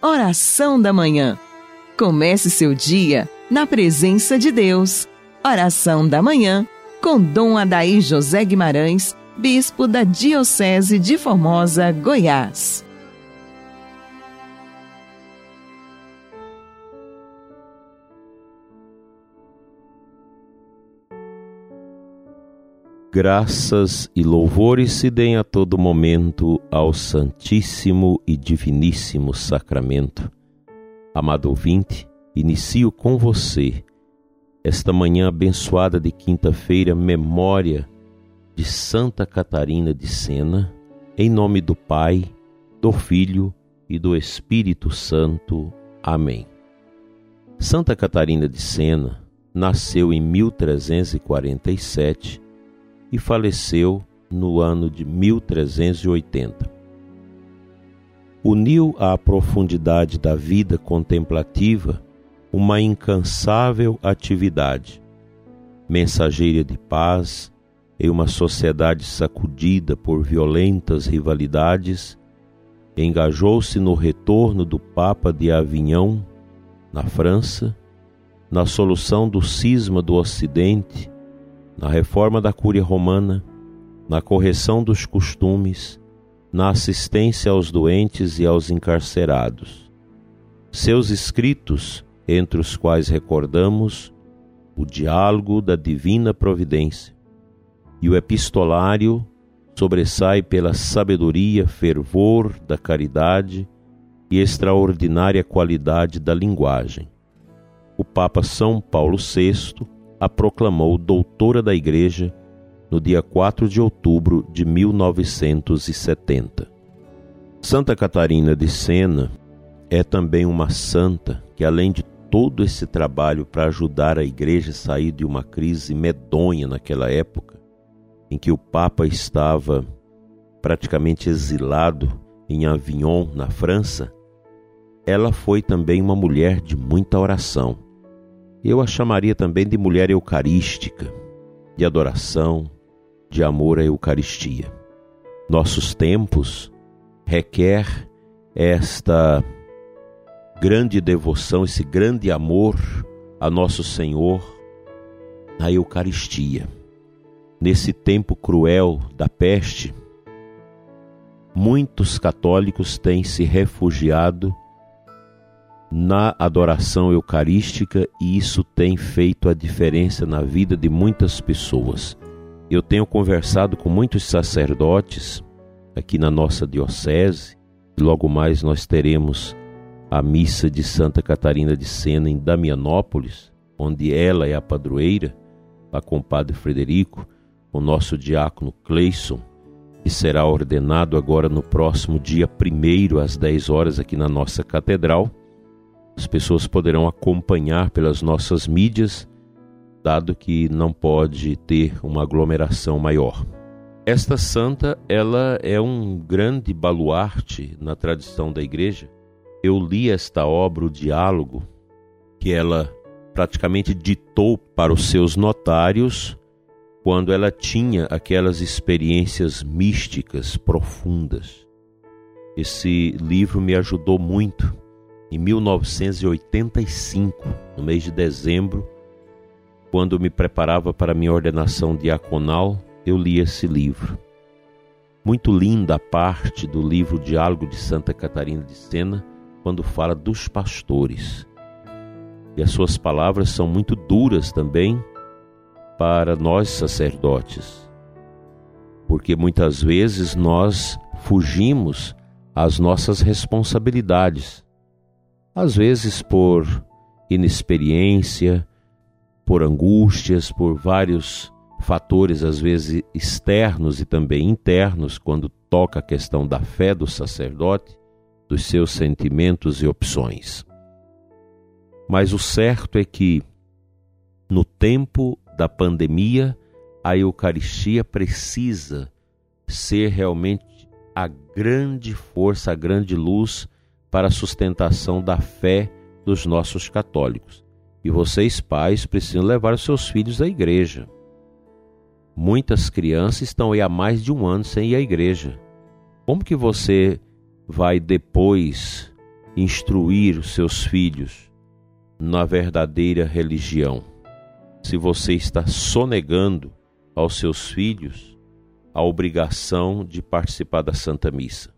Oração da Manhã. Comece seu dia na presença de Deus. Oração da Manhã com Dom Adaí José Guimarães, Bispo da Diocese de Formosa, Goiás. Graças e louvores se deem a todo momento ao Santíssimo e Diviníssimo Sacramento. Amado ouvinte, inicio com você esta manhã abençoada de quinta-feira, memória de Santa Catarina de Sena, em nome do Pai, do Filho e do Espírito Santo. Amém. Santa Catarina de Sena nasceu em 1347 e faleceu no ano de 1380. Uniu à profundidade da vida contemplativa uma incansável atividade, mensageira de paz em uma sociedade sacudida por violentas rivalidades, engajou-se no retorno do Papa de Avignon, na França, na solução do cisma do Ocidente na reforma da Cúria Romana, na correção dos costumes, na assistência aos doentes e aos encarcerados. Seus escritos, entre os quais recordamos o diálogo da divina providência e o epistolário, sobressai pela sabedoria, fervor da caridade e extraordinária qualidade da linguagem. O Papa São Paulo VI a proclamou doutora da Igreja no dia 4 de outubro de 1970. Santa Catarina de Sena é também uma santa que, além de todo esse trabalho para ajudar a Igreja a sair de uma crise medonha naquela época, em que o Papa estava praticamente exilado em Avignon, na França, ela foi também uma mulher de muita oração eu a chamaria também de mulher eucarística, de adoração, de amor à Eucaristia. Nossos tempos requer esta grande devoção, esse grande amor a nosso Senhor na Eucaristia. Nesse tempo cruel da peste, muitos católicos têm se refugiado na adoração eucarística e isso tem feito a diferença na vida de muitas pessoas. Eu tenho conversado com muitos sacerdotes aqui na nossa diocese e logo mais nós teremos a missa de Santa Catarina de Sena em Damianópolis, onde ela é a padroeira, lá com o Padre Frederico, o nosso diácono Cleison, que será ordenado agora no próximo dia 1 às 10 horas aqui na nossa catedral as pessoas poderão acompanhar pelas nossas mídias, dado que não pode ter uma aglomeração maior. Esta santa, ela é um grande baluarte na tradição da igreja. Eu li esta obra, o Diálogo, que ela praticamente ditou para os seus notários quando ela tinha aquelas experiências místicas profundas. Esse livro me ajudou muito em 1985, no mês de dezembro, quando me preparava para minha ordenação diaconal, eu li esse livro. Muito linda a parte do livro Diálogo de Santa Catarina de Sena, quando fala dos pastores. E as suas palavras são muito duras também para nós sacerdotes, porque muitas vezes nós fugimos às nossas responsabilidades às vezes por inexperiência, por angústias, por vários fatores, às vezes externos e também internos, quando toca a questão da fé do sacerdote, dos seus sentimentos e opções. Mas o certo é que, no tempo da pandemia, a Eucaristia precisa ser realmente a grande força, a grande luz para a sustentação da fé dos nossos católicos. E vocês, pais, precisam levar os seus filhos à igreja. Muitas crianças estão aí há mais de um ano sem ir à igreja. Como que você vai depois instruir os seus filhos na verdadeira religião. Se você está sonegando aos seus filhos a obrigação de participar da Santa Missa.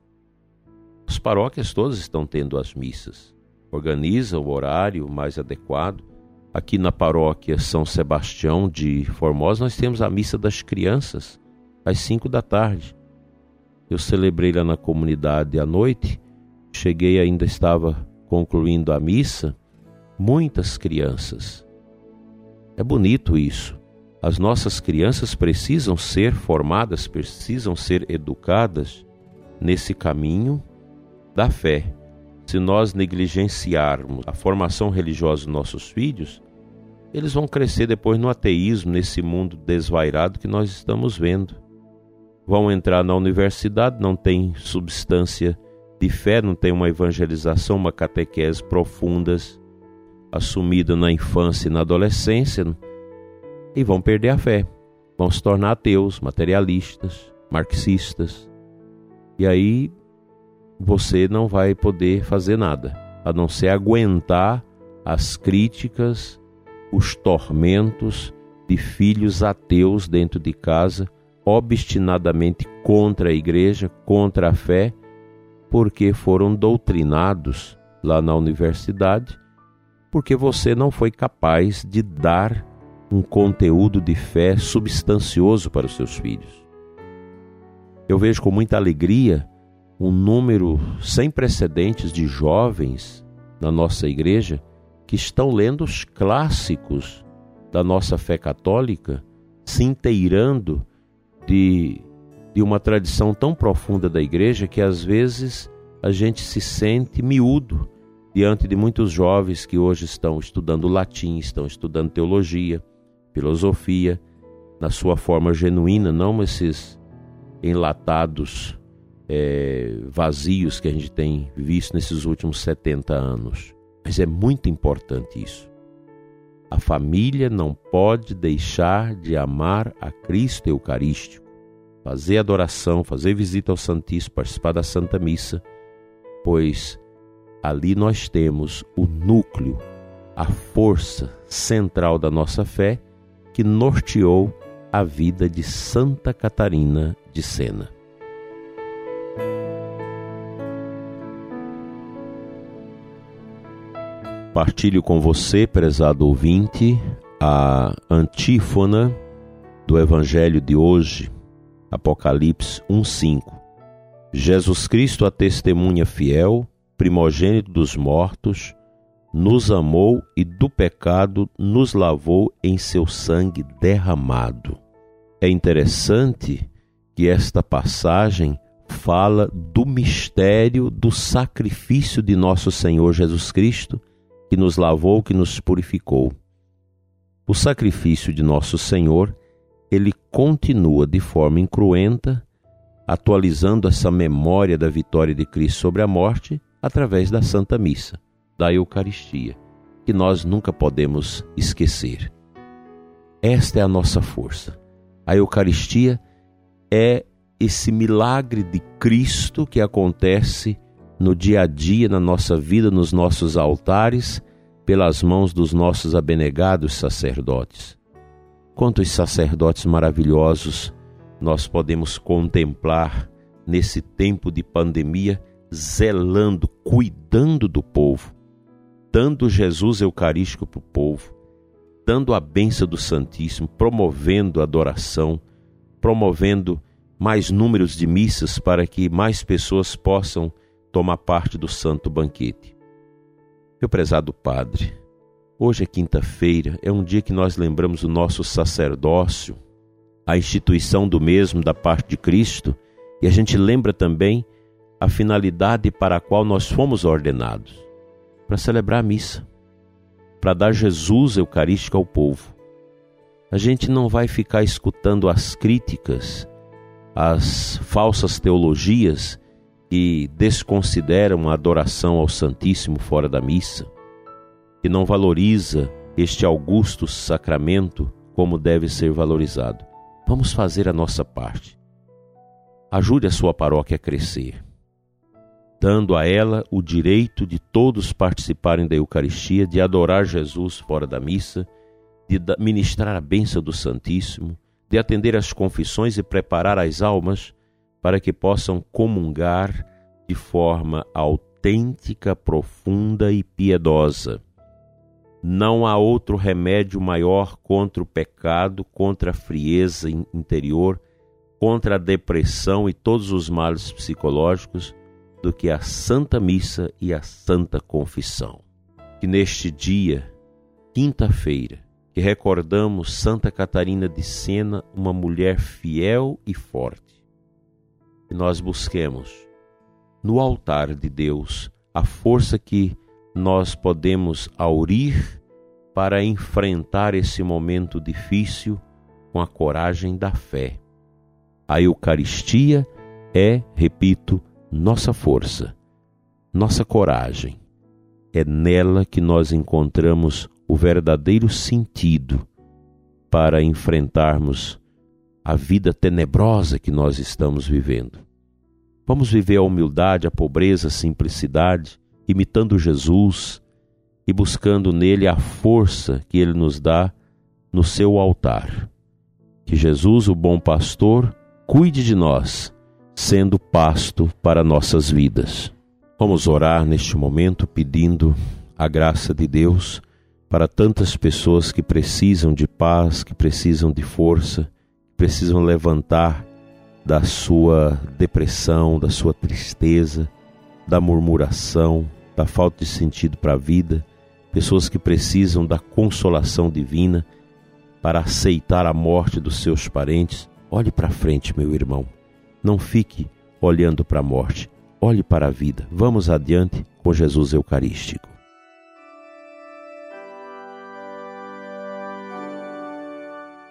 As paróquias todas estão tendo as missas. Organiza o horário mais adequado. Aqui na paróquia São Sebastião de Formosa, nós temos a missa das crianças às cinco da tarde. Eu celebrei lá na comunidade à noite, cheguei ainda estava concluindo a missa, muitas crianças. É bonito isso. As nossas crianças precisam ser formadas, precisam ser educadas nesse caminho da fé. Se nós negligenciarmos a formação religiosa dos nossos filhos, eles vão crescer depois no ateísmo, nesse mundo desvairado que nós estamos vendo vão entrar na universidade, não tem substância de fé, não tem uma evangelização, uma catequese profundas assumida na infância e na adolescência e vão perder a fé, vão se tornar ateus, materialistas, marxistas. E aí você não vai poder fazer nada, a não ser aguentar as críticas, os tormentos de filhos ateus dentro de casa obstinadamente contra a igreja, contra a fé, porque foram doutrinados lá na universidade, porque você não foi capaz de dar um conteúdo de fé substancioso para os seus filhos. Eu vejo com muita alegria um número sem precedentes de jovens na nossa igreja que estão lendo os clássicos da nossa fé católica, se inteirando de, de uma tradição tão profunda da igreja que às vezes a gente se sente miúdo diante de muitos jovens que hoje estão estudando latim, estão estudando teologia, filosofia, na sua forma genuína, não esses enlatados é, vazios que a gente tem visto nesses últimos 70 anos. Mas é muito importante isso. A família não pode deixar de amar a Cristo Eucarístico, fazer adoração, fazer visita ao Santíssimo, participar da Santa Missa, pois ali nós temos o núcleo, a força central da nossa fé que norteou a vida de Santa Catarina de Sena. Partilho com você, prezado ouvinte, a antífona do Evangelho de hoje, Apocalipse 1:5. Jesus Cristo, a testemunha fiel, primogênito dos mortos, nos amou e do pecado nos lavou em seu sangue derramado. É interessante que esta passagem fala do mistério do sacrifício de nosso Senhor Jesus Cristo que nos lavou, que nos purificou. O sacrifício de nosso Senhor, ele continua de forma incruenta, atualizando essa memória da vitória de Cristo sobre a morte através da Santa Missa, da Eucaristia, que nós nunca podemos esquecer. Esta é a nossa força. A Eucaristia é esse milagre de Cristo que acontece no dia a dia, na nossa vida, nos nossos altares, pelas mãos dos nossos abnegados sacerdotes. Quantos sacerdotes maravilhosos nós podemos contemplar nesse tempo de pandemia, zelando, cuidando do povo, dando Jesus Eucarístico para o povo, dando a benção do Santíssimo, promovendo a adoração, promovendo mais números de missas para que mais pessoas possam tomar parte do santo banquete. Meu prezado Padre, hoje é quinta-feira, é um dia que nós lembramos o nosso sacerdócio, a instituição do mesmo da parte de Cristo, e a gente lembra também a finalidade para a qual nós fomos ordenados para celebrar a missa, para dar Jesus Eucarístico ao povo. A gente não vai ficar escutando as críticas, as falsas teologias que desconsideram a adoração ao Santíssimo fora da missa, que não valoriza este augusto sacramento como deve ser valorizado. Vamos fazer a nossa parte. Ajude a sua paróquia a crescer. dando a ela o direito de todos participarem da Eucaristia, de adorar Jesus fora da missa, de ministrar a bênção do Santíssimo, de atender às confissões e preparar as almas para que possam comungar de forma autêntica, profunda e piedosa. Não há outro remédio maior contra o pecado, contra a frieza interior, contra a depressão e todos os males psicológicos do que a Santa Missa e a Santa Confissão. Que neste dia, quinta-feira, que recordamos Santa Catarina de Sena, uma mulher fiel e forte, que nós busquemos no altar de Deus a força que nós podemos aurir para enfrentar esse momento difícil com a coragem da fé. A Eucaristia é, repito, nossa força, nossa coragem. É nela que nós encontramos o verdadeiro sentido para enfrentarmos a vida tenebrosa que nós estamos vivendo. Vamos viver a humildade, a pobreza, a simplicidade, imitando Jesus e buscando nele a força que ele nos dá no seu altar. Que Jesus, o bom pastor, cuide de nós sendo pasto para nossas vidas. Vamos orar neste momento pedindo a graça de Deus para tantas pessoas que precisam de paz, que precisam de força, precisam levantar da sua depressão, da sua tristeza, da murmuração, da falta de sentido para a vida, pessoas que precisam da consolação divina para aceitar a morte dos seus parentes. Olhe para frente, meu irmão. Não fique olhando para a morte, olhe para a vida. Vamos adiante com Jesus Eucarístico.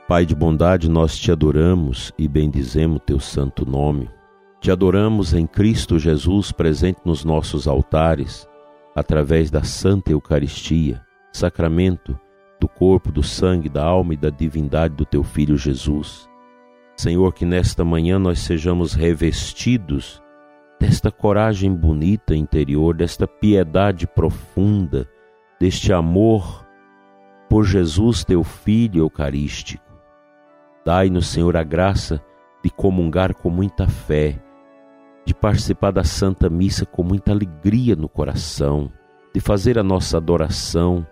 Pai de bondade, nós te adoramos e bendizemos teu santo nome. Te adoramos em Cristo Jesus presente nos nossos altares, através da Santa Eucaristia, sacramento do corpo, do sangue, da alma e da divindade do teu Filho Jesus. Senhor, que nesta manhã nós sejamos revestidos desta coragem bonita interior, desta piedade profunda, deste amor por Jesus, teu Filho Eucarístico. Dai-nos, Senhor, a graça de comungar com muita fé, de participar da Santa Missa com muita alegria no coração, de fazer a nossa adoração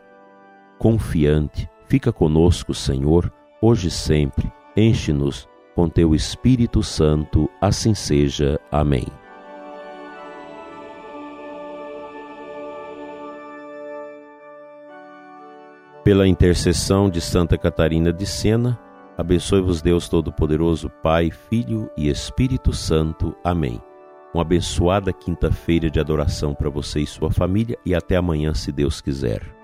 confiante. Fica conosco, Senhor, hoje e sempre. Enche-nos com teu Espírito Santo, assim seja. Amém. Pela intercessão de Santa Catarina de Sena, abençoe-vos Deus Todo-Poderoso, Pai, Filho e Espírito Santo. Amém. Uma abençoada quinta-feira de adoração para você e sua família e até amanhã, se Deus quiser.